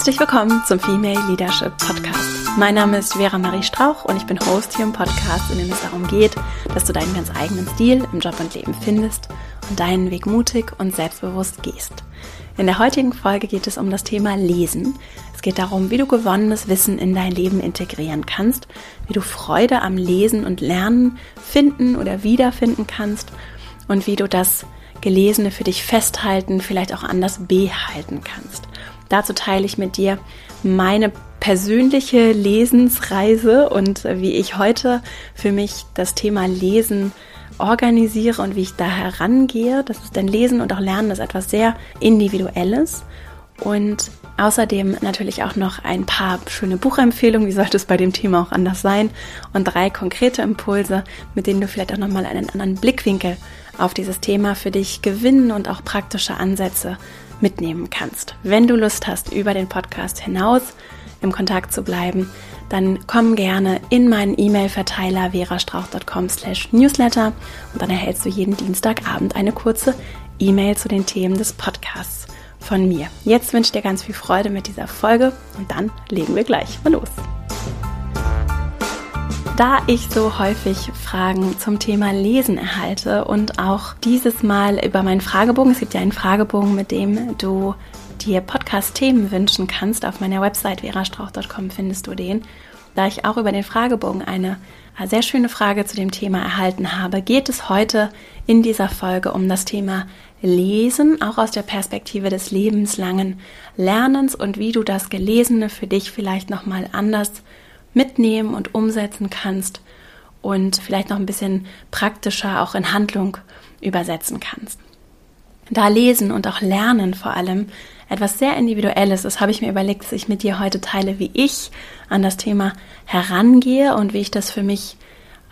Herzlich willkommen zum Female Leadership Podcast. Mein Name ist Vera Marie Strauch und ich bin Host hier im Podcast, in dem es darum geht, dass du deinen ganz eigenen Stil im Job und Leben findest und deinen Weg mutig und selbstbewusst gehst. In der heutigen Folge geht es um das Thema Lesen. Es geht darum, wie du gewonnenes Wissen in dein Leben integrieren kannst, wie du Freude am Lesen und Lernen finden oder wiederfinden kannst und wie du das Gelesene für dich festhalten, vielleicht auch anders behalten kannst. Dazu teile ich mit dir meine persönliche Lesensreise und wie ich heute für mich das Thema Lesen organisiere und wie ich da herangehe. Das ist denn Lesen und auch Lernen ist etwas sehr Individuelles. Und außerdem natürlich auch noch ein paar schöne Buchempfehlungen, wie sollte es bei dem Thema auch anders sein, und drei konkrete Impulse, mit denen du vielleicht auch nochmal einen anderen Blickwinkel auf dieses Thema für dich gewinnen und auch praktische Ansätze mitnehmen kannst. Wenn du Lust hast, über den Podcast hinaus im Kontakt zu bleiben, dann komm gerne in meinen E-Mail-Verteiler verastrauch.com slash newsletter und dann erhältst du jeden Dienstagabend eine kurze E-Mail zu den Themen des Podcasts von mir. Jetzt wünsche ich dir ganz viel Freude mit dieser Folge und dann legen wir gleich mal los. Da ich so häufig Fragen zum Thema Lesen erhalte und auch dieses Mal über meinen Fragebogen, es gibt ja einen Fragebogen, mit dem du dir Podcast-Themen wünschen kannst, auf meiner Website verastrauch.com findest du den. Da ich auch über den Fragebogen eine sehr schöne Frage zu dem Thema erhalten habe, geht es heute in dieser Folge um das Thema Lesen, auch aus der Perspektive des lebenslangen Lernens und wie du das Gelesene für dich vielleicht nochmal anders mitnehmen und umsetzen kannst und vielleicht noch ein bisschen praktischer auch in Handlung übersetzen kannst. Da Lesen und auch Lernen vor allem etwas sehr Individuelles ist, habe ich mir überlegt, dass ich mit dir heute teile, wie ich an das Thema herangehe und wie ich das für mich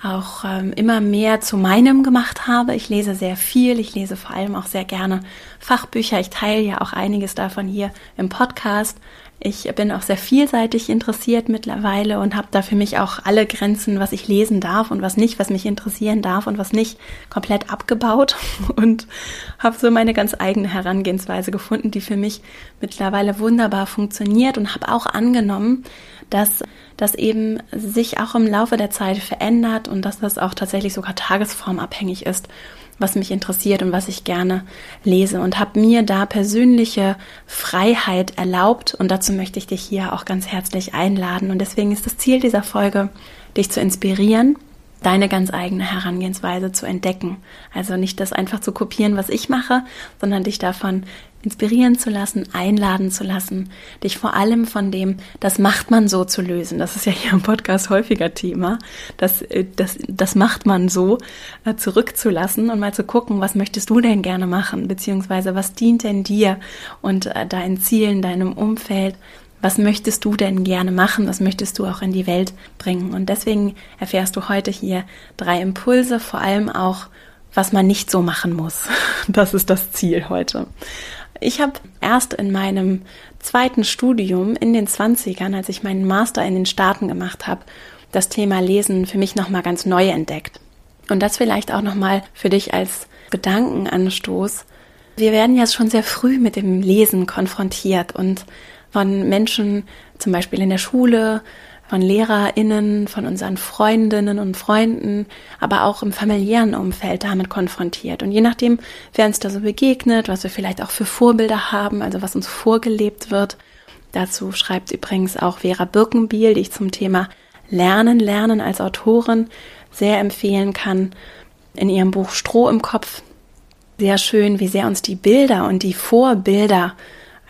auch ähm, immer mehr zu meinem gemacht habe. Ich lese sehr viel, ich lese vor allem auch sehr gerne Fachbücher. Ich teile ja auch einiges davon hier im Podcast. Ich bin auch sehr vielseitig interessiert mittlerweile und habe da für mich auch alle Grenzen, was ich lesen darf und was nicht, was mich interessieren darf und was nicht, komplett abgebaut und habe so meine ganz eigene Herangehensweise gefunden, die für mich mittlerweile wunderbar funktioniert und habe auch angenommen, dass das eben sich auch im Laufe der Zeit verändert und dass das auch tatsächlich sogar tagesformabhängig ist was mich interessiert und was ich gerne lese und habe mir da persönliche Freiheit erlaubt und dazu möchte ich dich hier auch ganz herzlich einladen. Und deswegen ist das Ziel dieser Folge, dich zu inspirieren deine ganz eigene Herangehensweise zu entdecken. Also nicht das einfach zu kopieren, was ich mache, sondern dich davon inspirieren zu lassen, einladen zu lassen, dich vor allem von dem, das macht man so zu lösen. Das ist ja hier im Podcast häufiger Thema. Das, äh, das, das macht man so äh, zurückzulassen und mal zu gucken, was möchtest du denn gerne machen, beziehungsweise was dient denn dir und äh, deinen Zielen, deinem Umfeld, was möchtest du denn gerne machen, was möchtest du auch in die Welt bringen. Und deswegen erfährst du heute hier drei Impulse, vor allem auch, was man nicht so machen muss. Das ist das Ziel heute. Ich habe erst in meinem zweiten Studium in den 20ern, als ich meinen Master in den Staaten gemacht habe, das Thema Lesen für mich nochmal ganz neu entdeckt. Und das vielleicht auch nochmal für dich als Gedankenanstoß. Wir werden ja schon sehr früh mit dem Lesen konfrontiert und von Menschen, zum Beispiel in der Schule, von LehrerInnen, von unseren Freundinnen und Freunden, aber auch im familiären Umfeld damit konfrontiert. Und je nachdem, wer uns da so begegnet, was wir vielleicht auch für Vorbilder haben, also was uns vorgelebt wird, dazu schreibt übrigens auch Vera Birkenbiel, die ich zum Thema Lernen, Lernen als Autorin sehr empfehlen kann, in ihrem Buch Stroh im Kopf. Sehr schön, wie sehr uns die Bilder und die Vorbilder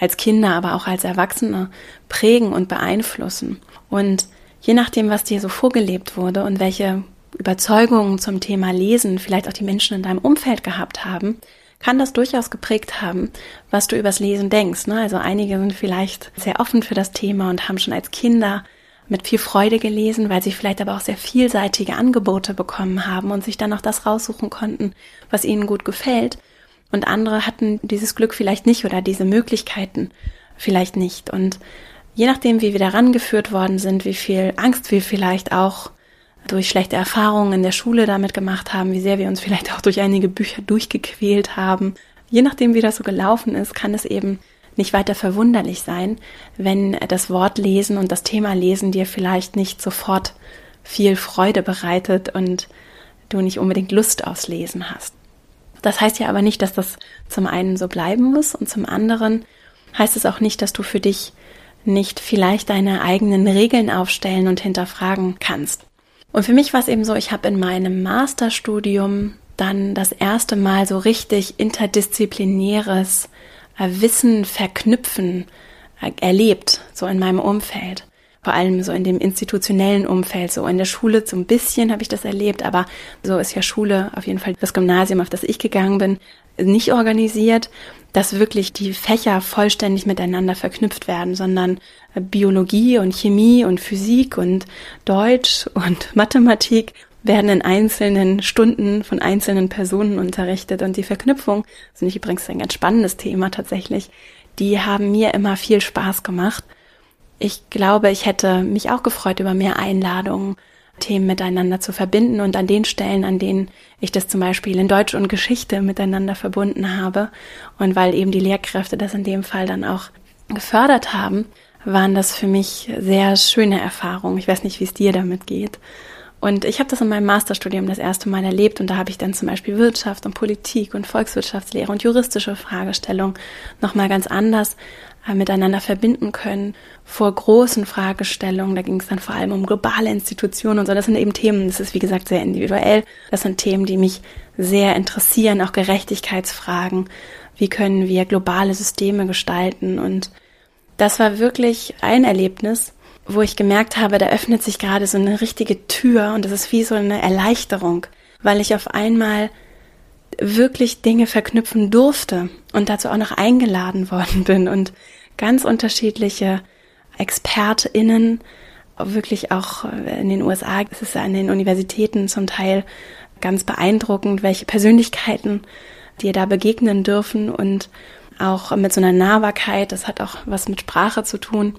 als Kinder, aber auch als Erwachsene prägen und beeinflussen. Und je nachdem, was dir so vorgelebt wurde und welche Überzeugungen zum Thema Lesen vielleicht auch die Menschen in deinem Umfeld gehabt haben, kann das durchaus geprägt haben, was du übers Lesen denkst. Ne? Also einige sind vielleicht sehr offen für das Thema und haben schon als Kinder mit viel Freude gelesen, weil sie vielleicht aber auch sehr vielseitige Angebote bekommen haben und sich dann auch das raussuchen konnten, was ihnen gut gefällt. Und andere hatten dieses Glück vielleicht nicht oder diese Möglichkeiten vielleicht nicht. Und je nachdem, wie wir daran geführt worden sind, wie viel Angst wir vielleicht auch durch schlechte Erfahrungen in der Schule damit gemacht haben, wie sehr wir uns vielleicht auch durch einige Bücher durchgequält haben, je nachdem, wie das so gelaufen ist, kann es eben nicht weiter verwunderlich sein, wenn das Wort lesen und das Thema lesen dir vielleicht nicht sofort viel Freude bereitet und du nicht unbedingt Lust aufs Lesen hast. Das heißt ja aber nicht, dass das zum einen so bleiben muss und zum anderen heißt es auch nicht, dass du für dich nicht vielleicht deine eigenen Regeln aufstellen und hinterfragen kannst. Und für mich war es eben so, ich habe in meinem Masterstudium dann das erste Mal so richtig interdisziplinäres äh, Wissen verknüpfen äh, erlebt, so in meinem Umfeld. Vor allem so in dem institutionellen Umfeld, so in der Schule so ein bisschen habe ich das erlebt, aber so ist ja Schule, auf jeden Fall das Gymnasium, auf das ich gegangen bin, nicht organisiert, dass wirklich die Fächer vollständig miteinander verknüpft werden, sondern Biologie und Chemie und Physik und Deutsch und Mathematik werden in einzelnen Stunden von einzelnen Personen unterrichtet und die Verknüpfung, das finde ich übrigens ein ganz spannendes Thema tatsächlich, die haben mir immer viel Spaß gemacht. Ich glaube, ich hätte mich auch gefreut über mehr Einladungen, Themen miteinander zu verbinden und an den Stellen, an denen ich das zum Beispiel in Deutsch und Geschichte miteinander verbunden habe und weil eben die Lehrkräfte das in dem Fall dann auch gefördert haben, waren das für mich sehr schöne Erfahrungen. Ich weiß nicht, wie es dir damit geht. Und ich habe das in meinem Masterstudium das erste Mal erlebt und da habe ich dann zum Beispiel Wirtschaft und Politik und Volkswirtschaftslehre und juristische Fragestellungen nochmal ganz anders miteinander verbinden können vor großen Fragestellungen. Da ging es dann vor allem um globale Institutionen und so. Das sind eben Themen, das ist wie gesagt sehr individuell. Das sind Themen, die mich sehr interessieren, auch Gerechtigkeitsfragen. Wie können wir globale Systeme gestalten? Und das war wirklich ein Erlebnis, wo ich gemerkt habe, da öffnet sich gerade so eine richtige Tür und das ist wie so eine Erleichterung, weil ich auf einmal wirklich Dinge verknüpfen durfte und dazu auch noch eingeladen worden bin und ganz unterschiedliche ExpertInnen, wirklich auch in den USA, es ist an den Universitäten zum Teil ganz beeindruckend, welche Persönlichkeiten dir da begegnen dürfen und auch mit so einer Nahbarkeit, das hat auch was mit Sprache zu tun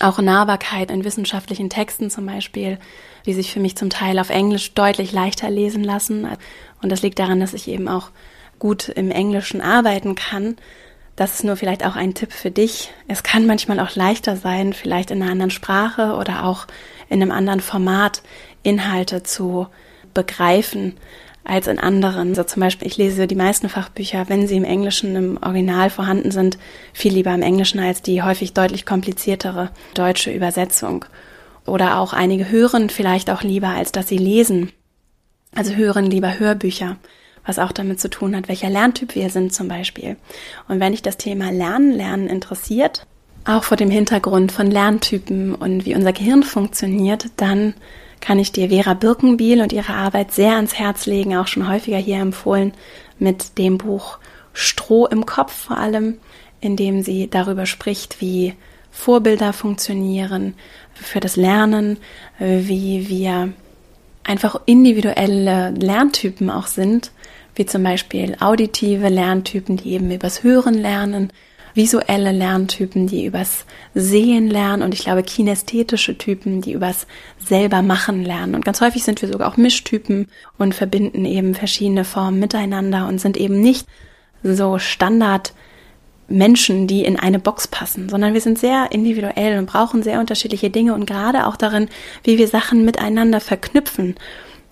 auch Nahbarkeit in wissenschaftlichen Texten zum Beispiel, die sich für mich zum Teil auf Englisch deutlich leichter lesen lassen. Und das liegt daran, dass ich eben auch gut im Englischen arbeiten kann. Das ist nur vielleicht auch ein Tipp für dich. Es kann manchmal auch leichter sein, vielleicht in einer anderen Sprache oder auch in einem anderen Format Inhalte zu begreifen, als in anderen. So zum Beispiel, ich lese die meisten Fachbücher, wenn sie im Englischen im Original vorhanden sind, viel lieber im Englischen als die häufig deutlich kompliziertere deutsche Übersetzung. Oder auch einige hören vielleicht auch lieber, als dass sie lesen. Also hören lieber Hörbücher, was auch damit zu tun hat, welcher Lerntyp wir sind zum Beispiel. Und wenn dich das Thema Lernen, Lernen interessiert, auch vor dem Hintergrund von Lerntypen und wie unser Gehirn funktioniert, dann kann ich dir Vera Birkenbiel und ihre Arbeit sehr ans Herz legen, auch schon häufiger hier empfohlen, mit dem Buch Stroh im Kopf vor allem, in dem sie darüber spricht, wie Vorbilder funktionieren für das Lernen, wie wir einfach individuelle Lerntypen auch sind, wie zum Beispiel auditive Lerntypen, die eben übers Hören lernen, visuelle Lerntypen, die übers Sehen lernen und ich glaube kinästhetische Typen, die übers selber machen lernen. Und ganz häufig sind wir sogar auch Mischtypen und verbinden eben verschiedene Formen miteinander und sind eben nicht so Standard Menschen, die in eine Box passen, sondern wir sind sehr individuell und brauchen sehr unterschiedliche Dinge und gerade auch darin, wie wir Sachen miteinander verknüpfen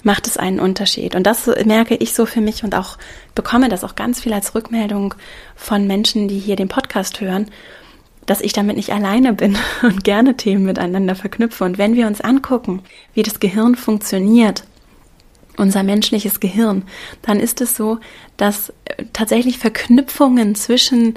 macht es einen Unterschied. Und das merke ich so für mich und auch bekomme das auch ganz viel als Rückmeldung von Menschen, die hier den Podcast hören, dass ich damit nicht alleine bin und gerne Themen miteinander verknüpfe. Und wenn wir uns angucken, wie das Gehirn funktioniert, unser menschliches Gehirn, dann ist es so, dass äh, tatsächlich Verknüpfungen zwischen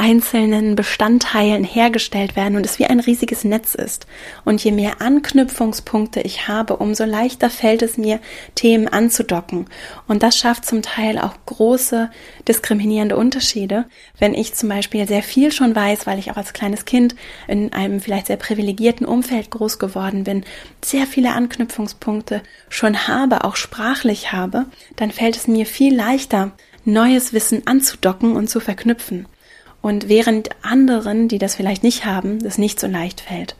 einzelnen Bestandteilen hergestellt werden und es wie ein riesiges Netz ist. Und je mehr Anknüpfungspunkte ich habe, umso leichter fällt es mir, Themen anzudocken. Und das schafft zum Teil auch große diskriminierende Unterschiede. Wenn ich zum Beispiel sehr viel schon weiß, weil ich auch als kleines Kind in einem vielleicht sehr privilegierten Umfeld groß geworden bin, sehr viele Anknüpfungspunkte schon habe, auch sprachlich habe, dann fällt es mir viel leichter, neues Wissen anzudocken und zu verknüpfen. Und während anderen, die das vielleicht nicht haben, das nicht so leicht fällt.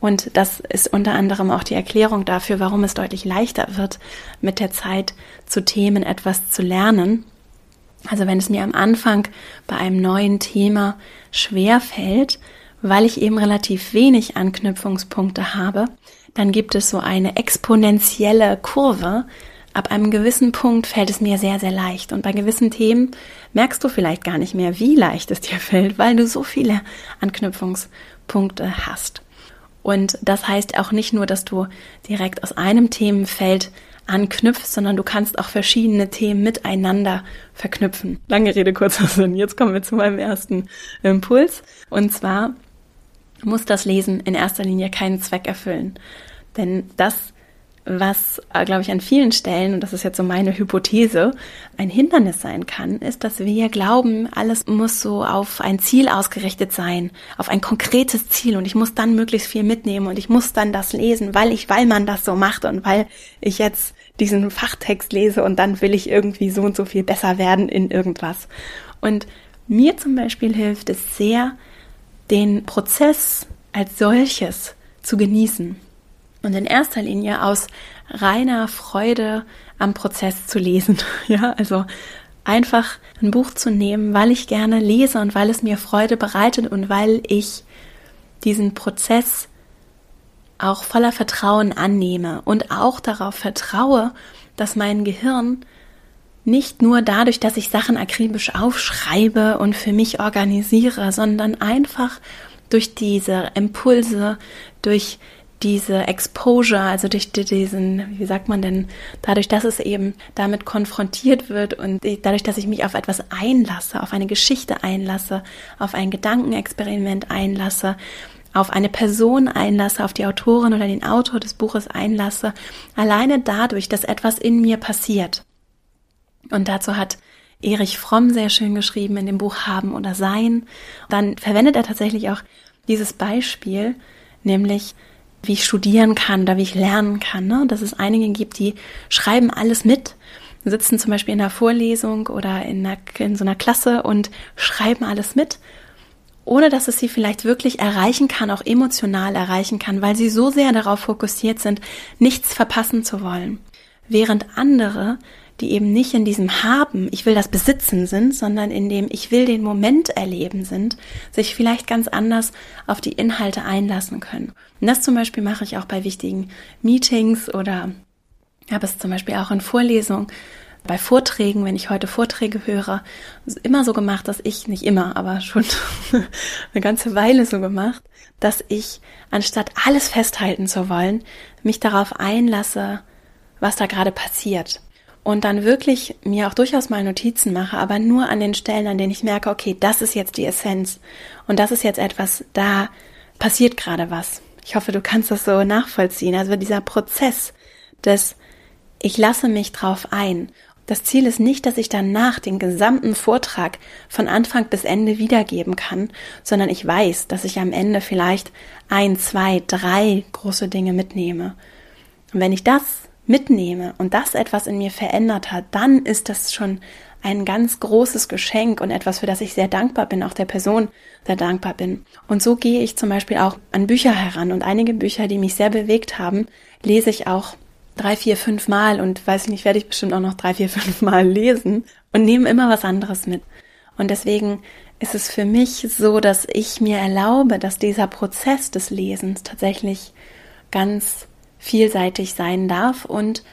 Und das ist unter anderem auch die Erklärung dafür, warum es deutlich leichter wird, mit der Zeit zu Themen etwas zu lernen, Also wenn es mir am Anfang bei einem neuen Thema schwer fällt, weil ich eben relativ wenig Anknüpfungspunkte habe, dann gibt es so eine exponentielle Kurve. Ab einem gewissen Punkt fällt es mir sehr, sehr leicht. Und bei gewissen Themen merkst du vielleicht gar nicht mehr, wie leicht es dir fällt, weil du so viele Anknüpfungspunkte hast. Und das heißt auch nicht nur, dass du direkt aus einem Themenfeld anknüpfst, sondern du kannst auch verschiedene Themen miteinander verknüpfen. Lange Rede, kurzer Sinn. Jetzt kommen wir zu meinem ersten Impuls. Und zwar muss das Lesen in erster Linie keinen Zweck erfüllen. Denn das was, äh, glaube ich, an vielen Stellen, und das ist jetzt so meine Hypothese, ein Hindernis sein kann, ist, dass wir glauben, alles muss so auf ein Ziel ausgerichtet sein, auf ein konkretes Ziel und ich muss dann möglichst viel mitnehmen und ich muss dann das lesen, weil ich, weil man das so macht und weil ich jetzt diesen Fachtext lese und dann will ich irgendwie so und so viel besser werden in irgendwas. Und mir zum Beispiel hilft es sehr, den Prozess als solches zu genießen und in erster Linie aus reiner Freude am Prozess zu lesen. Ja, also einfach ein Buch zu nehmen, weil ich gerne lese und weil es mir Freude bereitet und weil ich diesen Prozess auch voller Vertrauen annehme und auch darauf vertraue, dass mein Gehirn nicht nur dadurch, dass ich Sachen akribisch aufschreibe und für mich organisiere, sondern einfach durch diese Impulse, durch diese Exposure, also durch diesen, wie sagt man denn, dadurch, dass es eben damit konfrontiert wird und dadurch, dass ich mich auf etwas einlasse, auf eine Geschichte einlasse, auf ein Gedankenexperiment einlasse, auf eine Person einlasse, auf die Autorin oder den Autor des Buches einlasse, alleine dadurch, dass etwas in mir passiert. Und dazu hat Erich Fromm sehr schön geschrieben in dem Buch Haben oder Sein. Dann verwendet er tatsächlich auch dieses Beispiel, nämlich wie ich studieren kann oder wie ich lernen kann. Ne? Dass es einige gibt, die schreiben alles mit, sitzen zum Beispiel in einer Vorlesung oder in, einer, in so einer Klasse und schreiben alles mit, ohne dass es sie vielleicht wirklich erreichen kann, auch emotional erreichen kann, weil sie so sehr darauf fokussiert sind, nichts verpassen zu wollen. Während andere die eben nicht in diesem Haben, ich will das besitzen sind, sondern in dem ich will den Moment erleben sind, sich vielleicht ganz anders auf die Inhalte einlassen können. Und das zum Beispiel mache ich auch bei wichtigen Meetings oder habe es zum Beispiel auch in Vorlesungen bei Vorträgen, wenn ich heute Vorträge höre, immer so gemacht, dass ich, nicht immer, aber schon eine ganze Weile so gemacht, dass ich, anstatt alles festhalten zu wollen, mich darauf einlasse, was da gerade passiert und dann wirklich mir auch durchaus mal Notizen mache, aber nur an den Stellen, an denen ich merke, okay, das ist jetzt die Essenz und das ist jetzt etwas, da passiert gerade was. Ich hoffe, du kannst das so nachvollziehen. Also dieser Prozess des ich lasse mich drauf ein. Das Ziel ist nicht, dass ich danach den gesamten Vortrag von Anfang bis Ende wiedergeben kann, sondern ich weiß, dass ich am Ende vielleicht ein, zwei, drei große Dinge mitnehme. Und wenn ich das mitnehme und das etwas in mir verändert hat, dann ist das schon ein ganz großes Geschenk und etwas, für das ich sehr dankbar bin, auch der Person sehr dankbar bin. Und so gehe ich zum Beispiel auch an Bücher heran und einige Bücher, die mich sehr bewegt haben, lese ich auch drei, vier, fünf Mal und weiß ich nicht, werde ich bestimmt auch noch drei, vier, fünf Mal lesen und nehme immer was anderes mit. Und deswegen ist es für mich so, dass ich mir erlaube, dass dieser Prozess des Lesens tatsächlich ganz vielseitig sein darf und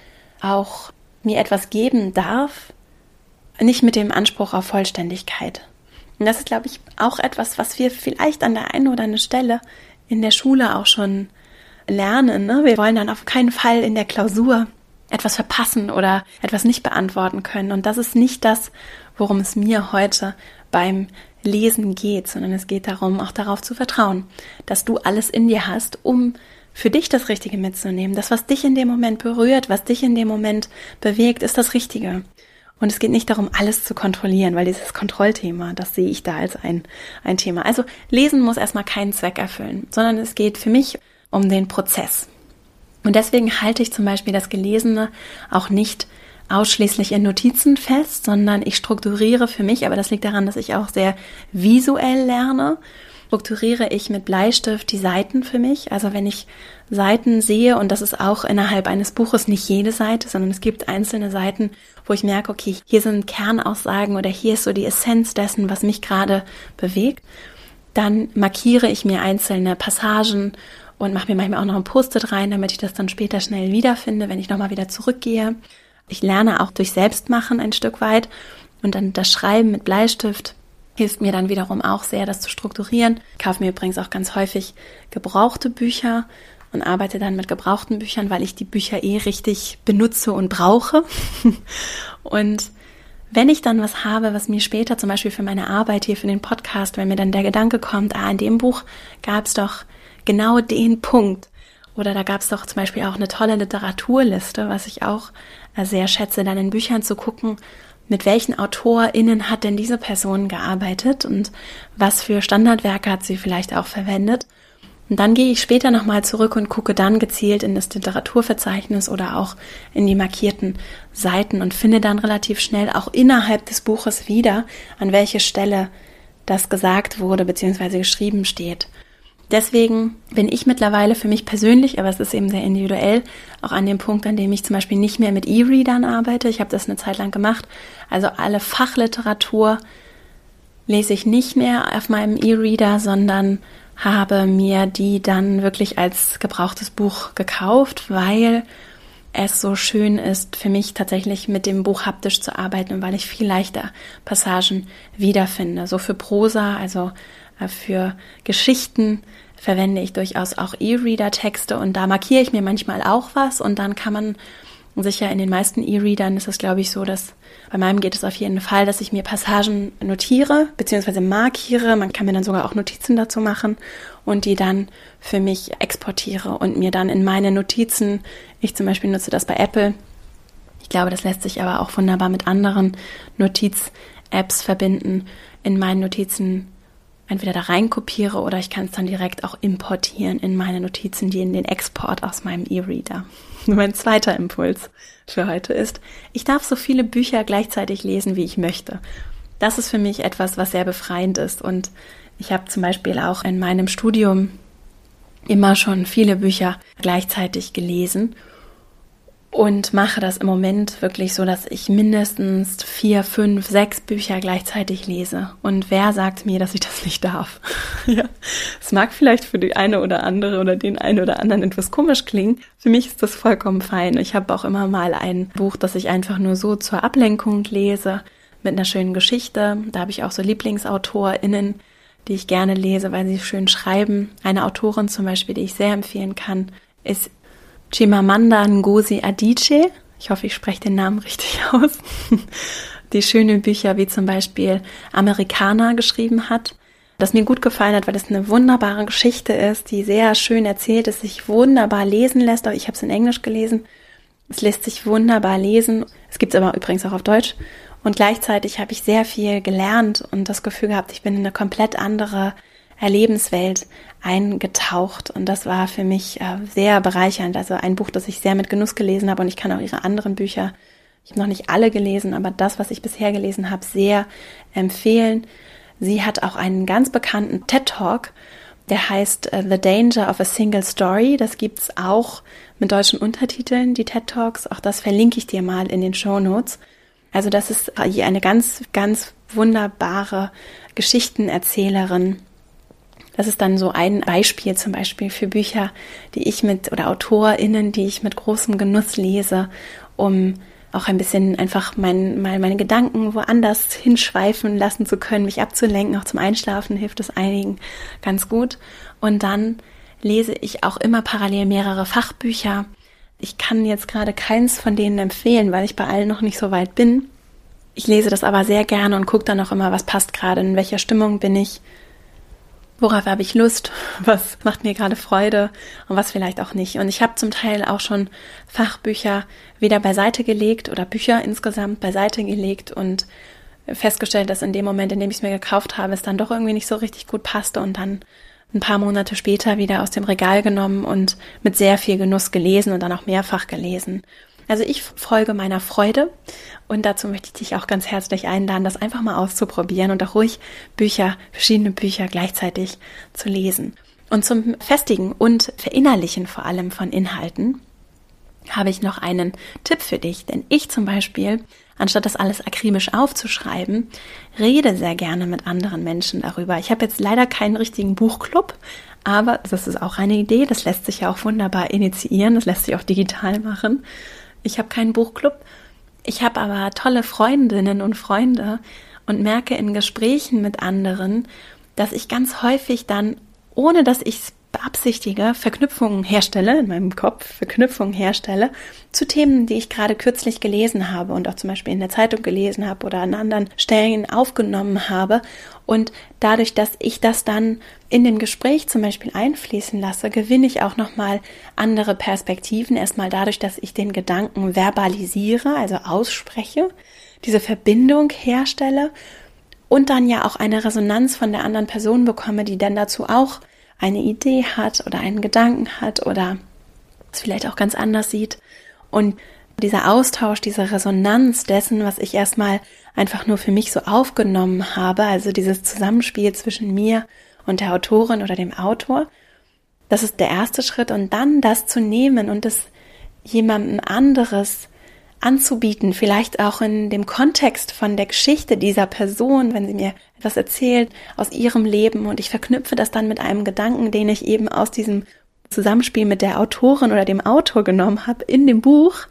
auch mir etwas geben darf, nicht mit dem Anspruch auf Vollständigkeit. Und das ist, glaube ich, auch etwas, was wir vielleicht an der einen oder anderen Stelle in der Schule auch schon lernen. Ne? Wir wollen dann auf keinen Fall in der Klausur etwas verpassen oder etwas nicht beantworten können. Und das ist nicht das, worum es mir heute beim Lesen geht, sondern es geht darum, auch darauf zu vertrauen, dass du alles in dir hast, um für dich das Richtige mitzunehmen. Das, was dich in dem Moment berührt, was dich in dem Moment bewegt, ist das Richtige. Und es geht nicht darum, alles zu kontrollieren, weil dieses Kontrollthema, das sehe ich da als ein, ein Thema. Also lesen muss erstmal keinen Zweck erfüllen, sondern es geht für mich um den Prozess. Und deswegen halte ich zum Beispiel das Gelesene auch nicht ausschließlich in Notizen fest, sondern ich strukturiere für mich, aber das liegt daran, dass ich auch sehr visuell lerne strukturiere ich mit Bleistift die Seiten für mich. Also wenn ich Seiten sehe, und das ist auch innerhalb eines Buches nicht jede Seite, sondern es gibt einzelne Seiten, wo ich merke, okay, hier sind Kernaussagen oder hier ist so die Essenz dessen, was mich gerade bewegt, dann markiere ich mir einzelne Passagen und mache mir manchmal auch noch ein Post-it rein, damit ich das dann später schnell wiederfinde, wenn ich nochmal wieder zurückgehe. Ich lerne auch durch Selbstmachen ein Stück weit und dann das Schreiben mit Bleistift hilft mir dann wiederum auch sehr, das zu strukturieren. Ich kaufe mir übrigens auch ganz häufig gebrauchte Bücher und arbeite dann mit gebrauchten Büchern, weil ich die Bücher eh richtig benutze und brauche. und wenn ich dann was habe, was mir später zum Beispiel für meine Arbeit hier für den Podcast, wenn mir dann der Gedanke kommt, ah, in dem Buch gab es doch genau den Punkt. Oder da gab es doch zum Beispiel auch eine tolle Literaturliste, was ich auch sehr schätze, dann in Büchern zu gucken, mit welchen AutorInnen hat denn diese Person gearbeitet und was für Standardwerke hat sie vielleicht auch verwendet. Und dann gehe ich später nochmal zurück und gucke dann gezielt in das Literaturverzeichnis oder auch in die markierten Seiten und finde dann relativ schnell auch innerhalb des Buches wieder, an welche Stelle das gesagt wurde bzw. geschrieben steht. Deswegen bin ich mittlerweile für mich persönlich, aber es ist eben sehr individuell, auch an dem Punkt, an dem ich zum Beispiel nicht mehr mit E-Readern arbeite. Ich habe das eine Zeit lang gemacht. Also alle Fachliteratur lese ich nicht mehr auf meinem E-Reader, sondern habe mir die dann wirklich als gebrauchtes Buch gekauft, weil es so schön ist für mich tatsächlich mit dem Buch haptisch zu arbeiten und weil ich viel leichter Passagen wiederfinde. So für Prosa, also für Geschichten verwende ich durchaus auch E-Reader-Texte und da markiere ich mir manchmal auch was und dann kann man sicher in den meisten E-Readern ist es, glaube ich, so, dass bei meinem geht es auf jeden Fall, dass ich mir Passagen notiere bzw. markiere. Man kann mir dann sogar auch Notizen dazu machen und die dann für mich exportiere und mir dann in meine Notizen, ich zum Beispiel nutze das bei Apple, ich glaube, das lässt sich aber auch wunderbar mit anderen Notiz-Apps verbinden, in meinen Notizen entweder da reinkopiere oder ich kann es dann direkt auch importieren in meine Notizen, die in den Export aus meinem E-Reader. Mein zweiter Impuls für heute ist, ich darf so viele Bücher gleichzeitig lesen, wie ich möchte. Das ist für mich etwas, was sehr befreiend ist. Und ich habe zum Beispiel auch in meinem Studium immer schon viele Bücher gleichzeitig gelesen und mache das im Moment wirklich so, dass ich mindestens vier, fünf, sechs Bücher gleichzeitig lese. Und wer sagt mir, dass ich das nicht darf? ja, es mag vielleicht für die eine oder andere oder den einen oder anderen etwas komisch klingen. Für mich ist das vollkommen fein. Ich habe auch immer mal ein Buch, das ich einfach nur so zur Ablenkung lese, mit einer schönen Geschichte. Da habe ich auch so LieblingsautorInnen, die ich gerne lese, weil sie schön schreiben. Eine Autorin zum Beispiel, die ich sehr empfehlen kann, ist Chimamanda Ngozi Adichie. Ich hoffe, ich spreche den Namen richtig aus. Die schöne Bücher wie zum Beispiel Amerikaner geschrieben hat. Das mir gut gefallen hat, weil es eine wunderbare Geschichte ist, die sehr schön erzählt ist, sich wunderbar lesen lässt. Aber ich habe es in Englisch gelesen. Es lässt sich wunderbar lesen. Es gibt es aber übrigens auch auf Deutsch. Und gleichzeitig habe ich sehr viel gelernt und das Gefühl gehabt, ich bin in eine komplett andere Erlebenswelt eingetaucht. Und das war für mich äh, sehr bereichernd. Also ein Buch, das ich sehr mit Genuss gelesen habe und ich kann auch ihre anderen Bücher, ich habe noch nicht alle gelesen, aber das, was ich bisher gelesen habe, sehr empfehlen. Sie hat auch einen ganz bekannten TED Talk, der heißt uh, The Danger of a Single Story. Das gibt's auch mit deutschen Untertiteln, die TED Talks. Auch das verlinke ich dir mal in den Show Notes. Also das ist eine ganz, ganz wunderbare Geschichtenerzählerin, das ist dann so ein Beispiel zum Beispiel für Bücher, die ich mit oder AutorInnen, die ich mit großem Genuss lese, um auch ein bisschen einfach mein, mal meine Gedanken woanders hinschweifen lassen zu können, mich abzulenken. Auch zum Einschlafen hilft es einigen ganz gut. Und dann lese ich auch immer parallel mehrere Fachbücher. Ich kann jetzt gerade keins von denen empfehlen, weil ich bei allen noch nicht so weit bin. Ich lese das aber sehr gerne und gucke dann auch immer, was passt gerade, in welcher Stimmung bin ich worauf habe ich Lust, was macht mir gerade Freude und was vielleicht auch nicht. Und ich habe zum Teil auch schon Fachbücher wieder beiseite gelegt oder Bücher insgesamt beiseite gelegt und festgestellt, dass in dem Moment, in dem ich es mir gekauft habe, es dann doch irgendwie nicht so richtig gut passte und dann ein paar Monate später wieder aus dem Regal genommen und mit sehr viel Genuss gelesen und dann auch mehrfach gelesen. Also ich folge meiner Freude und dazu möchte ich dich auch ganz herzlich einladen, das einfach mal auszuprobieren und auch ruhig Bücher, verschiedene Bücher gleichzeitig zu lesen. Und zum Festigen und Verinnerlichen vor allem von Inhalten habe ich noch einen Tipp für dich, denn ich zum Beispiel, anstatt das alles akribisch aufzuschreiben, rede sehr gerne mit anderen Menschen darüber. Ich habe jetzt leider keinen richtigen Buchclub, aber das ist auch eine Idee, das lässt sich ja auch wunderbar initiieren, das lässt sich auch digital machen. Ich habe keinen Buchclub, ich habe aber tolle Freundinnen und Freunde und merke in Gesprächen mit anderen, dass ich ganz häufig dann, ohne dass ich es beabsichtige, Verknüpfungen herstelle, in meinem Kopf Verknüpfungen herstelle zu Themen, die ich gerade kürzlich gelesen habe und auch zum Beispiel in der Zeitung gelesen habe oder an anderen Stellen aufgenommen habe. Und dadurch, dass ich das dann in dem Gespräch zum Beispiel einfließen lasse, gewinne ich auch nochmal andere Perspektiven. Erstmal dadurch, dass ich den Gedanken verbalisiere, also ausspreche, diese Verbindung herstelle und dann ja auch eine Resonanz von der anderen Person bekomme, die dann dazu auch eine Idee hat oder einen Gedanken hat oder es vielleicht auch ganz anders sieht. Und dieser Austausch, diese Resonanz dessen, was ich erstmal einfach nur für mich so aufgenommen habe, also dieses Zusammenspiel zwischen mir und der Autorin oder dem Autor, das ist der erste Schritt. Und dann das zu nehmen und es jemandem anderes anzubieten, vielleicht auch in dem Kontext von der Geschichte dieser Person, wenn sie mir etwas erzählt aus ihrem Leben. Und ich verknüpfe das dann mit einem Gedanken, den ich eben aus diesem Zusammenspiel mit der Autorin oder dem Autor genommen habe in dem Buch.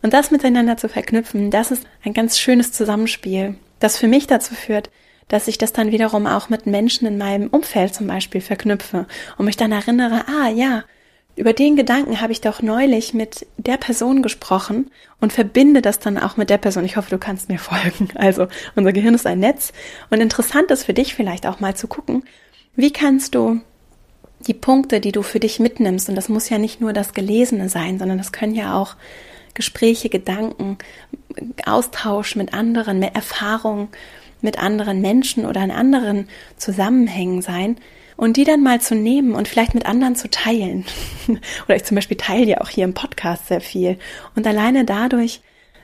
Und das miteinander zu verknüpfen, das ist ein ganz schönes Zusammenspiel, das für mich dazu führt, dass ich das dann wiederum auch mit Menschen in meinem Umfeld zum Beispiel verknüpfe und mich dann erinnere, ah ja, über den Gedanken habe ich doch neulich mit der Person gesprochen und verbinde das dann auch mit der Person. Ich hoffe, du kannst mir folgen. Also unser Gehirn ist ein Netz und interessant ist für dich vielleicht auch mal zu gucken, wie kannst du die Punkte, die du für dich mitnimmst, und das muss ja nicht nur das Gelesene sein, sondern das können ja auch Gespräche, Gedanken, Austausch mit anderen, mehr Erfahrung mit anderen Menschen oder in anderen Zusammenhängen sein, und die dann mal zu nehmen und vielleicht mit anderen zu teilen. Oder ich zum Beispiel teile ja auch hier im Podcast sehr viel. Und alleine dadurch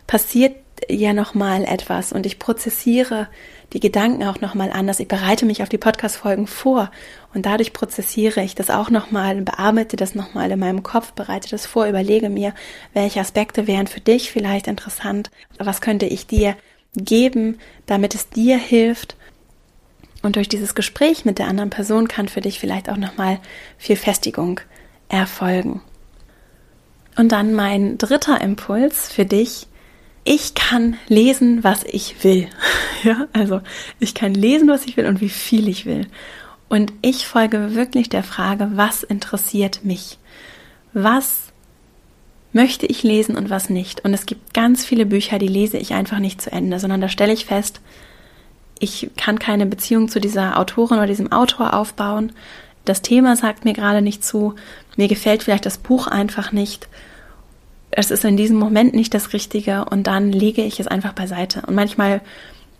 passiert ja nochmal etwas und ich prozessiere die Gedanken auch nochmal anders. Ich bereite mich auf die Podcast-Folgen vor und dadurch prozessiere ich das auch nochmal, bearbeite das nochmal in meinem Kopf, bereite das vor, überlege mir, welche Aspekte wären für dich vielleicht interessant, was könnte ich dir geben, damit es dir hilft und durch dieses Gespräch mit der anderen Person kann für dich vielleicht auch nochmal viel Festigung erfolgen. Und dann mein dritter Impuls für dich. Ich kann lesen, was ich will. Ja, also ich kann lesen, was ich will und wie viel ich will. Und ich folge wirklich der Frage, was interessiert mich? Was möchte ich lesen und was nicht? Und es gibt ganz viele Bücher, die lese ich einfach nicht zu Ende, sondern da stelle ich fest, ich kann keine Beziehung zu dieser Autorin oder diesem Autor aufbauen. Das Thema sagt mir gerade nicht zu. Mir gefällt vielleicht das Buch einfach nicht. Es ist in diesem Moment nicht das Richtige und dann lege ich es einfach beiseite. Und manchmal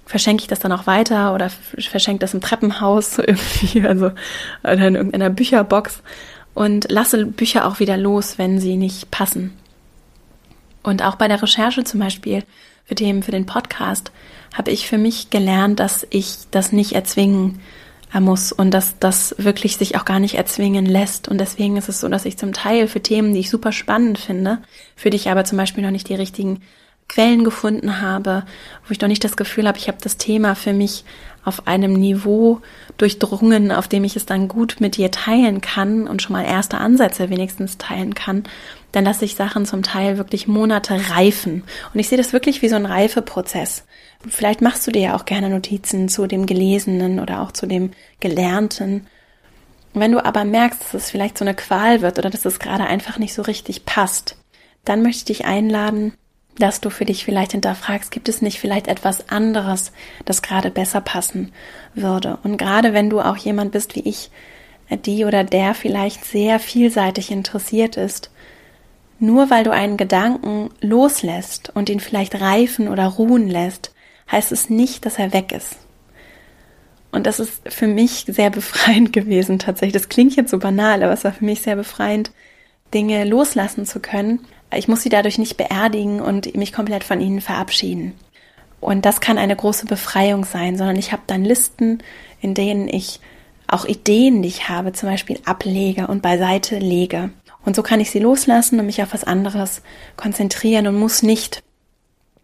verschenke ich das dann auch weiter oder verschenke das im Treppenhaus irgendwie, also oder in irgendeiner Bücherbox und lasse Bücher auch wieder los, wenn sie nicht passen. Und auch bei der Recherche zum Beispiel für Themen für den Podcast habe ich für mich gelernt, dass ich das nicht erzwingen äh, muss und dass das wirklich sich auch gar nicht erzwingen lässt. Und deswegen ist es so, dass ich zum Teil für Themen, die ich super spannend finde, für dich aber zum Beispiel noch nicht die richtigen Quellen gefunden habe, wo ich noch nicht das Gefühl habe, ich habe das Thema für mich auf einem Niveau durchdrungen, auf dem ich es dann gut mit dir teilen kann und schon mal erste Ansätze wenigstens teilen kann, dann lasse ich Sachen zum Teil wirklich Monate reifen. Und ich sehe das wirklich wie so ein Reifeprozess. Vielleicht machst du dir ja auch gerne Notizen zu dem Gelesenen oder auch zu dem Gelernten. Wenn du aber merkst, dass es vielleicht so eine Qual wird oder dass es gerade einfach nicht so richtig passt, dann möchte ich dich einladen, dass du für dich vielleicht hinterfragst, gibt es nicht vielleicht etwas anderes, das gerade besser passen würde? Und gerade wenn du auch jemand bist wie ich, die oder der vielleicht sehr vielseitig interessiert ist, nur weil du einen Gedanken loslässt und ihn vielleicht reifen oder ruhen lässt, heißt es nicht, dass er weg ist. Und das ist für mich sehr befreiend gewesen tatsächlich. Das klingt jetzt so banal, aber es war für mich sehr befreiend, Dinge loslassen zu können, ich muss sie dadurch nicht beerdigen und mich komplett von ihnen verabschieden. Und das kann eine große Befreiung sein, sondern ich habe dann Listen, in denen ich auch Ideen, die ich habe, zum Beispiel ablege und beiseite lege. Und so kann ich sie loslassen und mich auf was anderes konzentrieren und muss nicht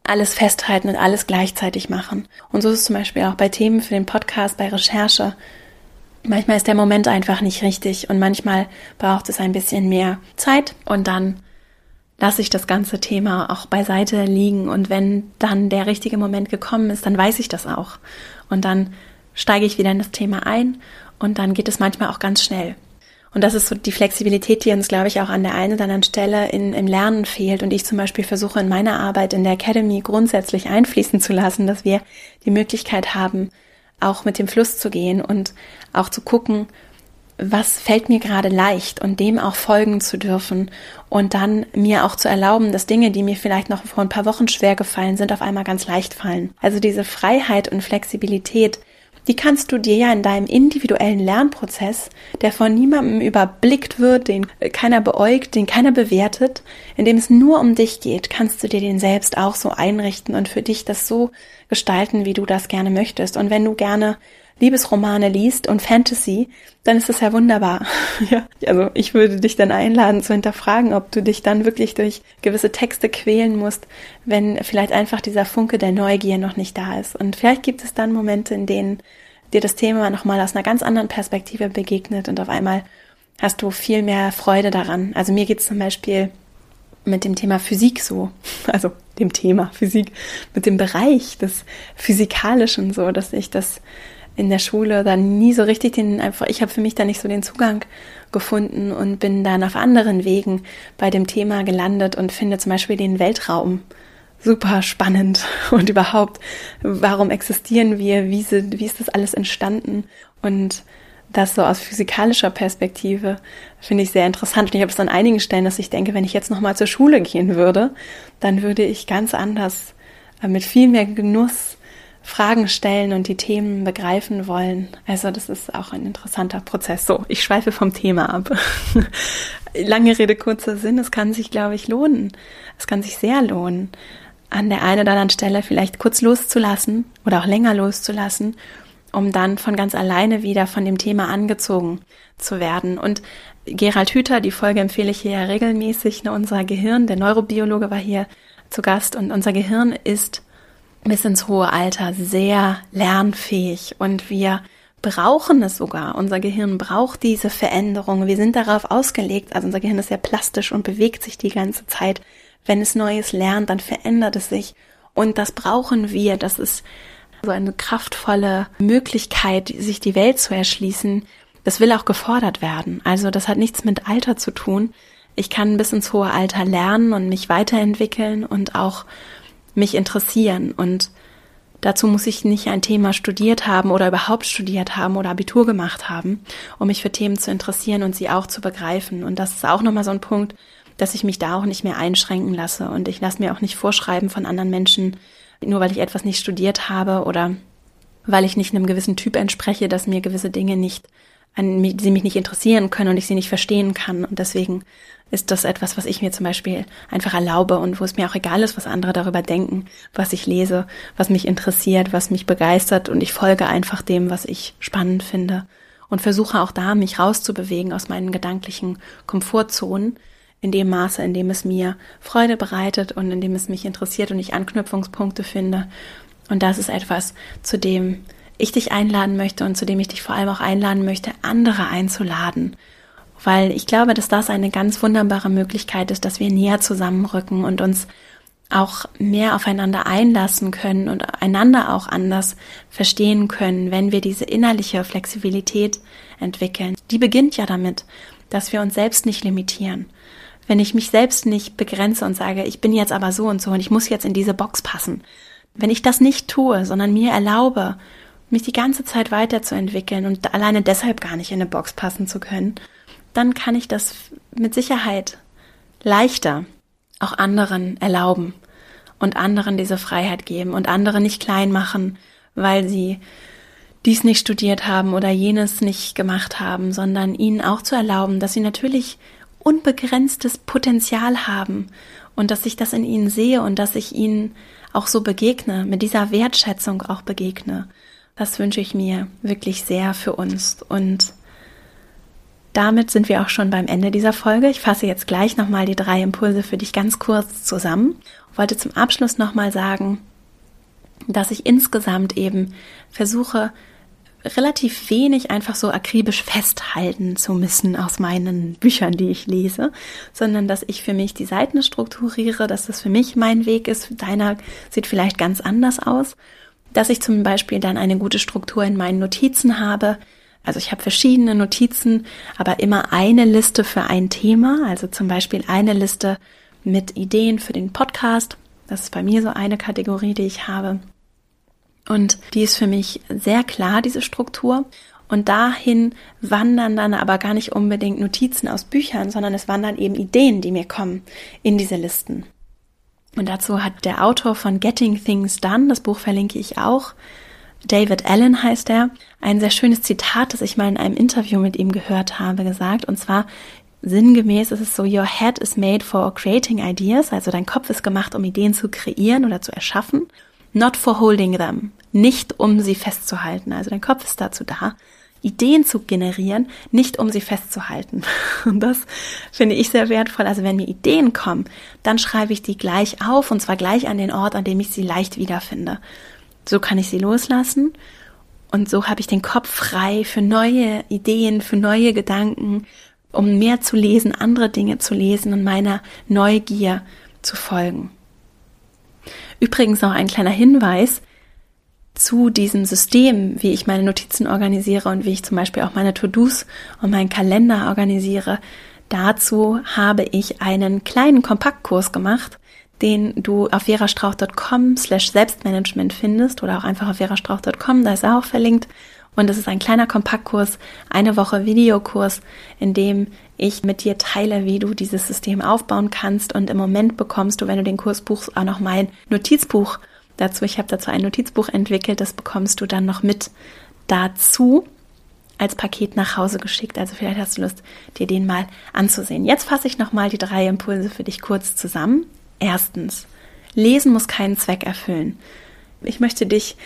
alles festhalten und alles gleichzeitig machen. Und so ist es zum Beispiel auch bei Themen für den Podcast, bei Recherche. Manchmal ist der Moment einfach nicht richtig und manchmal braucht es ein bisschen mehr Zeit und dann lasse ich das ganze Thema auch beiseite liegen und wenn dann der richtige Moment gekommen ist, dann weiß ich das auch. Und dann steige ich wieder in das Thema ein und dann geht es manchmal auch ganz schnell. Und das ist so die Flexibilität, die uns, glaube ich, auch an der einen oder anderen Stelle in, im Lernen fehlt. Und ich zum Beispiel versuche in meiner Arbeit in der Academy grundsätzlich einfließen zu lassen, dass wir die Möglichkeit haben, auch mit dem Fluss zu gehen und auch zu gucken, was fällt mir gerade leicht und dem auch folgen zu dürfen und dann mir auch zu erlauben, dass Dinge, die mir vielleicht noch vor ein paar Wochen schwer gefallen sind, auf einmal ganz leicht fallen. Also diese Freiheit und Flexibilität, die kannst du dir ja in deinem individuellen Lernprozess, der von niemandem überblickt wird, den keiner beäugt, den keiner bewertet, in dem es nur um dich geht, kannst du dir den selbst auch so einrichten und für dich das so gestalten, wie du das gerne möchtest. Und wenn du gerne Liebesromane liest und Fantasy, dann ist das ja wunderbar. ja, also ich würde dich dann einladen zu hinterfragen, ob du dich dann wirklich durch gewisse Texte quälen musst, wenn vielleicht einfach dieser Funke der Neugier noch nicht da ist. Und vielleicht gibt es dann Momente, in denen dir das Thema nochmal aus einer ganz anderen Perspektive begegnet und auf einmal hast du viel mehr Freude daran. Also mir geht es zum Beispiel mit dem Thema Physik so, also dem Thema Physik, mit dem Bereich des Physikalischen so, dass ich das in der Schule dann nie so richtig den einfach, ich habe für mich da nicht so den Zugang gefunden und bin dann auf anderen Wegen bei dem Thema gelandet und finde zum Beispiel den Weltraum super spannend und überhaupt, warum existieren wir, wie, sind, wie ist das alles entstanden und das so aus physikalischer Perspektive finde ich sehr interessant. Und ich habe es an einigen Stellen, dass ich denke, wenn ich jetzt nochmal zur Schule gehen würde, dann würde ich ganz anders, äh, mit viel mehr Genuss Fragen stellen und die Themen begreifen wollen. Also das ist auch ein interessanter Prozess. So, ich schweife vom Thema ab. Lange Rede, kurzer Sinn. Es kann sich, glaube ich, lohnen. Es kann sich sehr lohnen, an der einen oder anderen Stelle vielleicht kurz loszulassen oder auch länger loszulassen, um dann von ganz alleine wieder von dem Thema angezogen zu werden. Und Gerald Hüther, die Folge empfehle ich hier ja regelmäßig, ne, unser Gehirn, der Neurobiologe war hier zu Gast und unser Gehirn ist bis ins hohe Alter sehr lernfähig und wir brauchen es sogar. Unser Gehirn braucht diese Veränderung. Wir sind darauf ausgelegt, also unser Gehirn ist sehr plastisch und bewegt sich die ganze Zeit. Wenn es Neues lernt, dann verändert es sich. Und das brauchen wir. Das ist so eine kraftvolle Möglichkeit, sich die Welt zu erschließen. Das will auch gefordert werden. Also das hat nichts mit Alter zu tun. Ich kann bis ins hohe Alter lernen und mich weiterentwickeln und auch mich interessieren. Und dazu muss ich nicht ein Thema studiert haben oder überhaupt studiert haben oder Abitur gemacht haben, um mich für Themen zu interessieren und sie auch zu begreifen. Und das ist auch nochmal so ein Punkt, dass ich mich da auch nicht mehr einschränken lasse. Und ich lasse mir auch nicht vorschreiben von anderen Menschen, nur weil ich etwas nicht studiert habe oder weil ich nicht einem gewissen Typ entspreche, dass mir gewisse Dinge nicht, an, sie mich nicht interessieren können und ich sie nicht verstehen kann. Und deswegen ist das etwas, was ich mir zum Beispiel einfach erlaube und wo es mir auch egal ist, was andere darüber denken, was ich lese, was mich interessiert, was mich begeistert und ich folge einfach dem, was ich spannend finde und versuche auch da, mich rauszubewegen aus meinen gedanklichen Komfortzonen in dem Maße, in dem es mir Freude bereitet und in dem es mich interessiert und ich Anknüpfungspunkte finde. Und das ist etwas, zu dem ich dich einladen möchte und zu dem ich dich vor allem auch einladen möchte, andere einzuladen weil ich glaube, dass das eine ganz wunderbare Möglichkeit ist, dass wir näher zusammenrücken und uns auch mehr aufeinander einlassen können und einander auch anders verstehen können, wenn wir diese innerliche Flexibilität entwickeln. Die beginnt ja damit, dass wir uns selbst nicht limitieren. Wenn ich mich selbst nicht begrenze und sage, ich bin jetzt aber so und so und ich muss jetzt in diese Box passen. Wenn ich das nicht tue, sondern mir erlaube, mich die ganze Zeit weiterzuentwickeln und alleine deshalb gar nicht in eine Box passen zu können, dann kann ich das mit Sicherheit leichter auch anderen erlauben und anderen diese Freiheit geben und andere nicht klein machen, weil sie dies nicht studiert haben oder jenes nicht gemacht haben, sondern ihnen auch zu erlauben, dass sie natürlich unbegrenztes Potenzial haben und dass ich das in ihnen sehe und dass ich ihnen auch so begegne, mit dieser Wertschätzung auch begegne. Das wünsche ich mir wirklich sehr für uns. Und damit sind wir auch schon beim Ende dieser Folge. Ich fasse jetzt gleich nochmal die drei Impulse für dich ganz kurz zusammen. Ich wollte zum Abschluss nochmal sagen, dass ich insgesamt eben versuche, relativ wenig einfach so akribisch festhalten zu müssen aus meinen Büchern, die ich lese, sondern dass ich für mich die Seiten strukturiere, dass das für mich mein Weg ist. Deiner sieht vielleicht ganz anders aus. Dass ich zum Beispiel dann eine gute Struktur in meinen Notizen habe. Also ich habe verschiedene Notizen, aber immer eine Liste für ein Thema. Also zum Beispiel eine Liste mit Ideen für den Podcast. Das ist bei mir so eine Kategorie, die ich habe. Und die ist für mich sehr klar, diese Struktur. Und dahin wandern dann aber gar nicht unbedingt Notizen aus Büchern, sondern es wandern eben Ideen, die mir kommen in diese Listen. Und dazu hat der Autor von Getting Things Done, das Buch verlinke ich auch, David Allen heißt er, ein sehr schönes Zitat, das ich mal in einem Interview mit ihm gehört habe, gesagt. Und zwar sinngemäß ist es so, Your head is made for creating ideas, also dein Kopf ist gemacht, um Ideen zu kreieren oder zu erschaffen. Not for holding them. Nicht um sie festzuhalten. Also dein Kopf ist dazu da, Ideen zu generieren, nicht um sie festzuhalten. Und das finde ich sehr wertvoll. Also wenn mir Ideen kommen, dann schreibe ich die gleich auf und zwar gleich an den Ort, an dem ich sie leicht wiederfinde. So kann ich sie loslassen und so habe ich den Kopf frei für neue Ideen, für neue Gedanken, um mehr zu lesen, andere Dinge zu lesen und meiner Neugier zu folgen. Übrigens noch ein kleiner Hinweis zu diesem System, wie ich meine Notizen organisiere und wie ich zum Beispiel auch meine To-Dos und meinen Kalender organisiere. Dazu habe ich einen kleinen Kompaktkurs gemacht, den du auf verastrauch.com slash Selbstmanagement findest oder auch einfach auf verastrauch.com, da ist er auch verlinkt. Und es ist ein kleiner Kompaktkurs, eine Woche Videokurs, in dem ich mit dir teile, wie du dieses System aufbauen kannst. Und im Moment bekommst du, wenn du den Kurs buchst, auch noch mein Notizbuch dazu. Ich habe dazu ein Notizbuch entwickelt, das bekommst du dann noch mit dazu als Paket nach Hause geschickt. Also vielleicht hast du Lust, dir den mal anzusehen. Jetzt fasse ich nochmal die drei Impulse für dich kurz zusammen. Erstens, Lesen muss keinen Zweck erfüllen. Ich möchte dich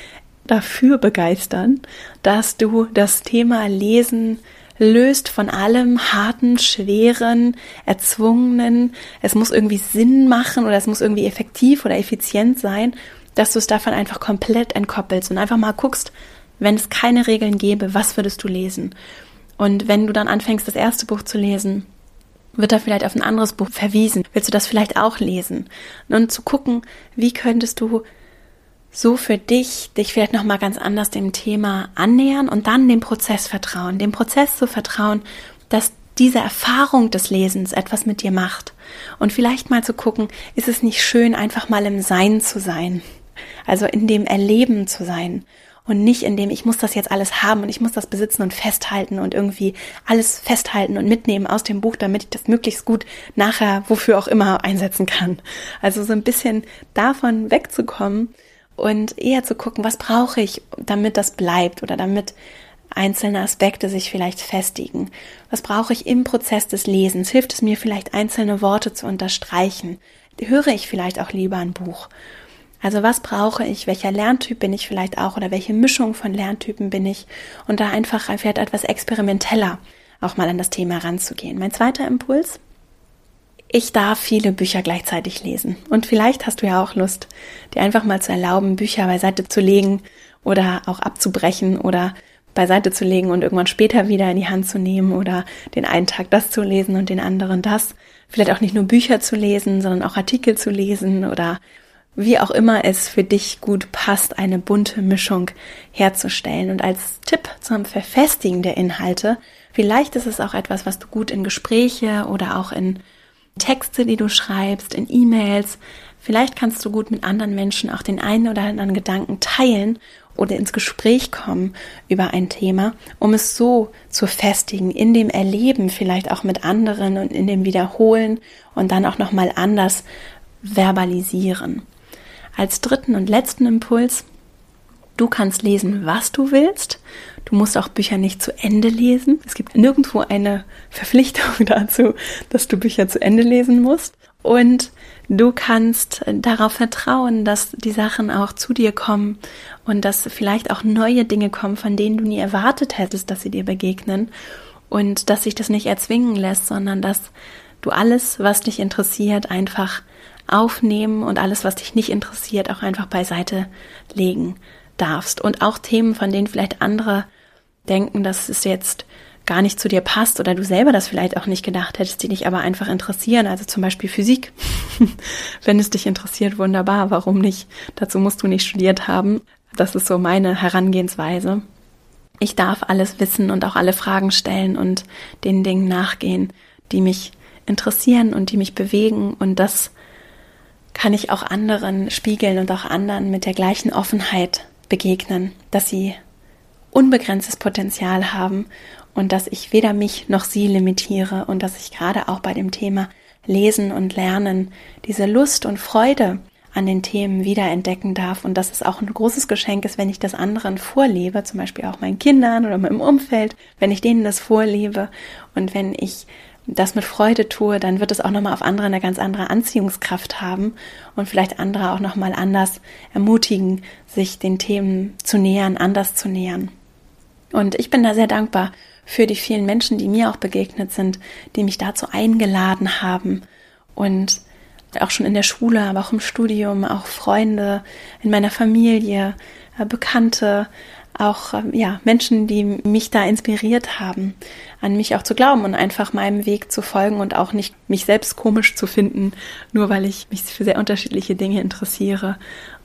dafür begeistern, dass du das Thema Lesen löst von allem harten, schweren, erzwungenen. Es muss irgendwie Sinn machen oder es muss irgendwie effektiv oder effizient sein, dass du es davon einfach komplett entkoppelst und einfach mal guckst, wenn es keine Regeln gäbe, was würdest du lesen? Und wenn du dann anfängst, das erste Buch zu lesen, wird da vielleicht auf ein anderes Buch verwiesen. Willst du das vielleicht auch lesen? Und zu gucken, wie könntest du so für dich dich vielleicht noch mal ganz anders dem Thema annähern und dann dem Prozess vertrauen, dem Prozess zu vertrauen, dass diese Erfahrung des Lesens etwas mit dir macht und vielleicht mal zu gucken, ist es nicht schön einfach mal im Sein zu sein, also in dem Erleben zu sein und nicht in dem ich muss das jetzt alles haben und ich muss das besitzen und festhalten und irgendwie alles festhalten und mitnehmen aus dem Buch, damit ich das möglichst gut nachher wofür auch immer einsetzen kann. Also so ein bisschen davon wegzukommen und eher zu gucken, was brauche ich, damit das bleibt oder damit einzelne Aspekte sich vielleicht festigen. Was brauche ich im Prozess des Lesens? Hilft es mir vielleicht einzelne Worte zu unterstreichen? Höre ich vielleicht auch lieber ein Buch? Also was brauche ich? Welcher Lerntyp bin ich vielleicht auch oder welche Mischung von Lerntypen bin ich? Und da einfach vielleicht etwas experimenteller auch mal an das Thema ranzugehen. Mein zweiter Impuls ich darf viele Bücher gleichzeitig lesen. Und vielleicht hast du ja auch Lust, dir einfach mal zu erlauben, Bücher beiseite zu legen oder auch abzubrechen oder beiseite zu legen und irgendwann später wieder in die Hand zu nehmen oder den einen Tag das zu lesen und den anderen das. Vielleicht auch nicht nur Bücher zu lesen, sondern auch Artikel zu lesen oder wie auch immer es für dich gut passt, eine bunte Mischung herzustellen. Und als Tipp zum Verfestigen der Inhalte, vielleicht ist es auch etwas, was du gut in Gespräche oder auch in Texte, die du schreibst, in E-Mails. Vielleicht kannst du gut mit anderen Menschen auch den einen oder anderen Gedanken teilen oder ins Gespräch kommen über ein Thema, um es so zu festigen, in dem Erleben vielleicht auch mit anderen und in dem Wiederholen und dann auch nochmal anders verbalisieren. Als dritten und letzten Impuls Du kannst lesen, was du willst. Du musst auch Bücher nicht zu Ende lesen. Es gibt nirgendwo eine Verpflichtung dazu, dass du Bücher zu Ende lesen musst. Und du kannst darauf vertrauen, dass die Sachen auch zu dir kommen und dass vielleicht auch neue Dinge kommen, von denen du nie erwartet hättest, dass sie dir begegnen. Und dass sich das nicht erzwingen lässt, sondern dass du alles, was dich interessiert, einfach aufnehmen und alles, was dich nicht interessiert, auch einfach beiseite legen darfst. Und auch Themen, von denen vielleicht andere denken, dass es jetzt gar nicht zu dir passt oder du selber das vielleicht auch nicht gedacht hättest, die dich aber einfach interessieren. Also zum Beispiel Physik. Wenn es dich interessiert, wunderbar. Warum nicht? Dazu musst du nicht studiert haben. Das ist so meine Herangehensweise. Ich darf alles wissen und auch alle Fragen stellen und den Dingen nachgehen, die mich interessieren und die mich bewegen. Und das kann ich auch anderen spiegeln und auch anderen mit der gleichen Offenheit begegnen, dass sie unbegrenztes Potenzial haben und dass ich weder mich noch sie limitiere und dass ich gerade auch bei dem Thema Lesen und Lernen diese Lust und Freude an den Themen wiederentdecken darf und dass es auch ein großes Geschenk ist, wenn ich das anderen vorlebe, zum Beispiel auch meinen Kindern oder meinem Umfeld, wenn ich denen das vorlebe und wenn ich das mit Freude tue, dann wird es auch nochmal auf andere eine ganz andere Anziehungskraft haben und vielleicht andere auch nochmal anders ermutigen, sich den Themen zu nähern, anders zu nähern. Und ich bin da sehr dankbar für die vielen Menschen, die mir auch begegnet sind, die mich dazu eingeladen haben und auch schon in der Schule, aber auch im Studium, auch Freunde in meiner Familie, äh, Bekannte, auch ähm, ja Menschen, die mich da inspiriert haben, an mich auch zu glauben und einfach meinem Weg zu folgen und auch nicht mich selbst komisch zu finden, nur weil ich mich für sehr unterschiedliche Dinge interessiere.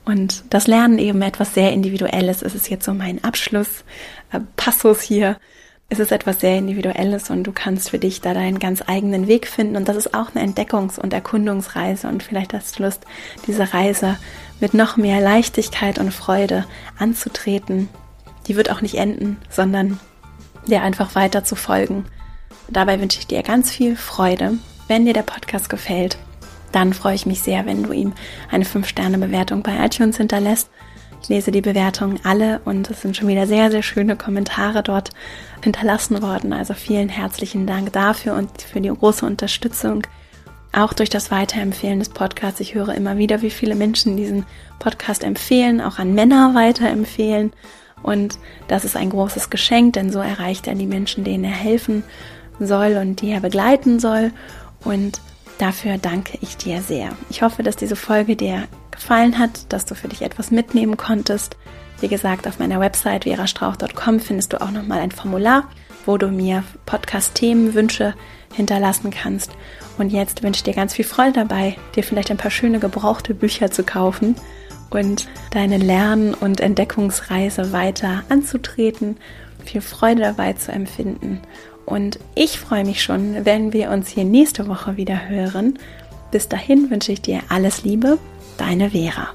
Und das Lernen eben etwas sehr Individuelles. Es ist jetzt so mein Abschluss, äh, hier. Es ist etwas sehr Individuelles und du kannst für dich da deinen ganz eigenen Weg finden. Und das ist auch eine Entdeckungs- und Erkundungsreise. Und vielleicht hast du Lust, diese Reise mit noch mehr Leichtigkeit und Freude anzutreten die wird auch nicht enden, sondern dir einfach weiter zu folgen. Dabei wünsche ich dir ganz viel Freude. Wenn dir der Podcast gefällt, dann freue ich mich sehr, wenn du ihm eine 5-Sterne-Bewertung bei iTunes hinterlässt. Ich lese die Bewertungen alle und es sind schon wieder sehr, sehr schöne Kommentare dort hinterlassen worden. Also vielen herzlichen Dank dafür und für die große Unterstützung. Auch durch das Weiterempfehlen des Podcasts. Ich höre immer wieder, wie viele Menschen diesen Podcast empfehlen, auch an Männer weiterempfehlen. Und das ist ein großes Geschenk, denn so erreicht er die Menschen, denen er helfen soll und die er begleiten soll. Und dafür danke ich dir sehr. Ich hoffe, dass diese Folge dir gefallen hat, dass du für dich etwas mitnehmen konntest. Wie gesagt, auf meiner Website verastrauch.com findest du auch nochmal ein Formular, wo du mir Podcast-Themenwünsche hinterlassen kannst. Und jetzt wünsche ich dir ganz viel Freude dabei, dir vielleicht ein paar schöne gebrauchte Bücher zu kaufen und deine Lern- und Entdeckungsreise weiter anzutreten, viel Freude dabei zu empfinden. Und ich freue mich schon, wenn wir uns hier nächste Woche wieder hören. Bis dahin wünsche ich dir alles Liebe, deine Vera.